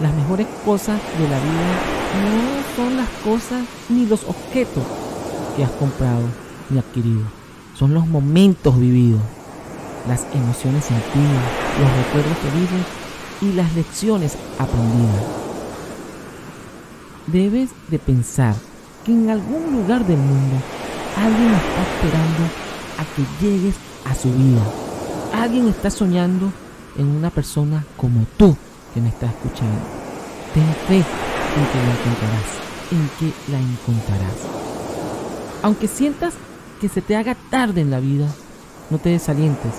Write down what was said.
mejores cosas de la vida no son las cosas ni los objetos que has comprado ni adquirido. Son los momentos vividos, las emociones sentidas, los recuerdos felices y las lecciones aprendidas. Debes de pensar que en algún lugar del mundo alguien está esperando a que llegues a su vida. Alguien está soñando en una persona como tú que me está escuchando. Ten fe en que la encontrarás, en que la encontrarás. Aunque sientas que se te haga tarde en la vida, no te desalientes